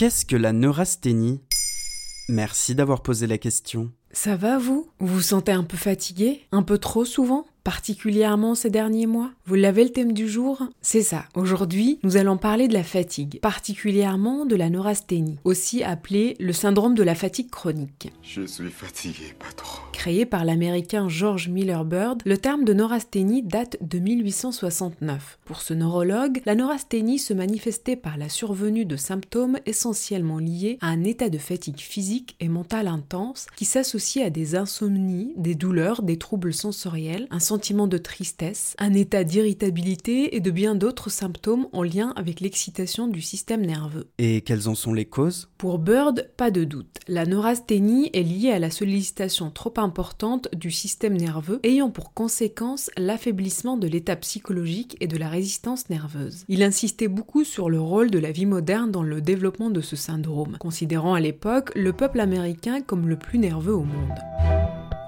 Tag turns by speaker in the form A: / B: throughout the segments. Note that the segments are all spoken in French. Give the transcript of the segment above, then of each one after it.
A: Qu'est-ce que la neurasthénie? Merci d'avoir posé la question.
B: Ça va vous? Vous vous sentez un peu fatigué? Un peu trop souvent? Particulièrement ces derniers mois? Vous l'avez le thème du jour? C'est ça. Aujourd'hui, nous allons parler de la fatigue, particulièrement de la neurasthénie, aussi appelée le syndrome de la fatigue chronique.
C: Je suis fatigué, trop.
B: Créé par l'américain George Miller Bird, le terme de neurasthénie date de 1869. Pour ce neurologue, la neurasthénie se manifestait par la survenue de symptômes essentiellement liés à un état de fatigue physique et mentale intense qui s'associe à des insomnies, des douleurs, des troubles sensoriels, un sentiment de tristesse, un état d'irritabilité et de bien d'autres symptômes en lien avec l'excitation du système nerveux.
A: Et quelles en sont les causes?
B: Pour Bird, pas de doute. La neurasthénie est liée à la sollicitation trop importante du système nerveux ayant pour conséquence l'affaiblissement de l'état psychologique et de la résistance nerveuse. Il insistait beaucoup sur le rôle de la vie moderne dans le développement de ce syndrome, considérant à l'époque le peuple américain comme le plus nerveux au monde.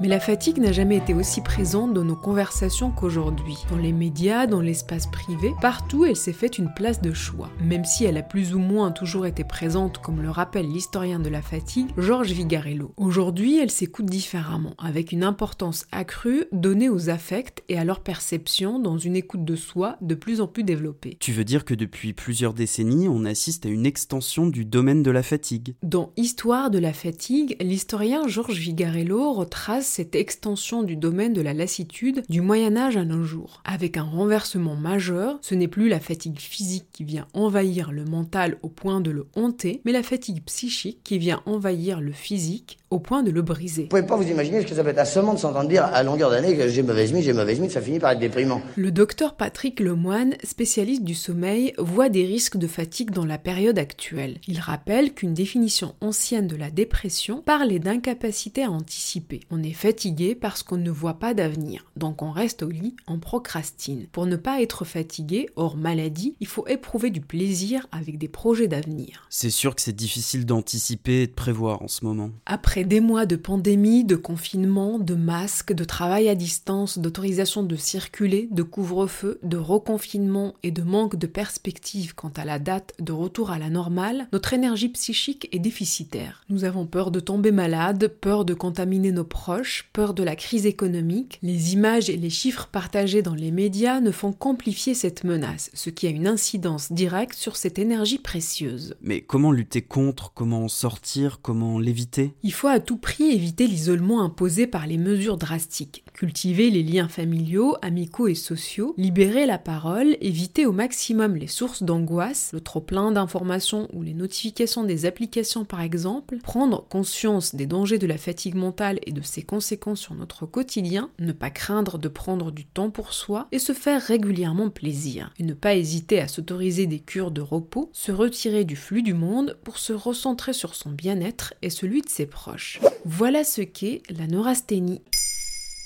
B: Mais la fatigue n'a jamais été aussi présente dans nos conversations qu'aujourd'hui. Dans les médias, dans l'espace privé, partout elle s'est faite une place de choix. Même si elle a plus ou moins toujours été présente, comme le rappelle l'historien de la fatigue, Georges Vigarello. Aujourd'hui, elle s'écoute différemment, avec une importance accrue donnée aux affects et à leur perception dans une écoute de soi de plus en plus développée.
A: Tu veux dire que depuis plusieurs décennies, on assiste à une extension du domaine de la fatigue?
B: Dans Histoire de la fatigue, l'historien Georges Vigarello retrace cette extension du domaine de la lassitude du Moyen Âge à nos jours. Avec un renversement majeur, ce n'est plus la fatigue physique qui vient envahir le mental au point de le honter, mais la fatigue psychique qui vient envahir le physique au point de le briser.
D: Vous pouvez pas vous imaginer ce que ça peut être assommant de s'entendre dire à longueur d'année que j'ai mauvaise mine, j'ai mauvaise mine, ça finit par être déprimant.
B: Le docteur Patrick Lemoine, spécialiste du sommeil, voit des risques de fatigue dans la période actuelle. Il rappelle qu'une définition ancienne de la dépression parlait d'incapacité à anticiper. On est fatigué parce qu'on ne voit pas d'avenir, donc on reste au lit, on procrastine. Pour ne pas être fatigué, hors maladie, il faut éprouver du plaisir avec des projets d'avenir.
A: C'est sûr que c'est difficile d'anticiper et de prévoir en ce moment.
B: Après des mois de pandémie, de confinement, de masques, de travail à distance, d'autorisation de circuler, de couvre-feu, de reconfinement et de manque de perspective quant à la date de retour à la normale, notre énergie psychique est déficitaire. Nous avons peur de tomber malade, peur de contaminer nos proches, peur de la crise économique, les images et les chiffres partagés dans les médias ne font qu'amplifier cette menace, ce qui a une incidence directe sur cette énergie précieuse.
A: Mais comment lutter contre Comment en sortir Comment l'éviter?
B: Il faut à tout prix éviter l'isolement imposé par les mesures drastiques, cultiver les liens familiaux, amicaux et sociaux, libérer la parole, éviter au maximum les sources d'angoisse, le trop-plein d'informations ou les notifications des applications par exemple, prendre conscience des dangers de la fatigue mentale et de ses conséquences sur notre quotidien, ne pas craindre de prendre du temps pour soi et se faire régulièrement plaisir. Et ne pas hésiter à s'autoriser des cures de repos, se retirer du flux du monde pour se recentrer sur son bien-être et celui de ses proches. Voilà ce qu'est la neurasthénie.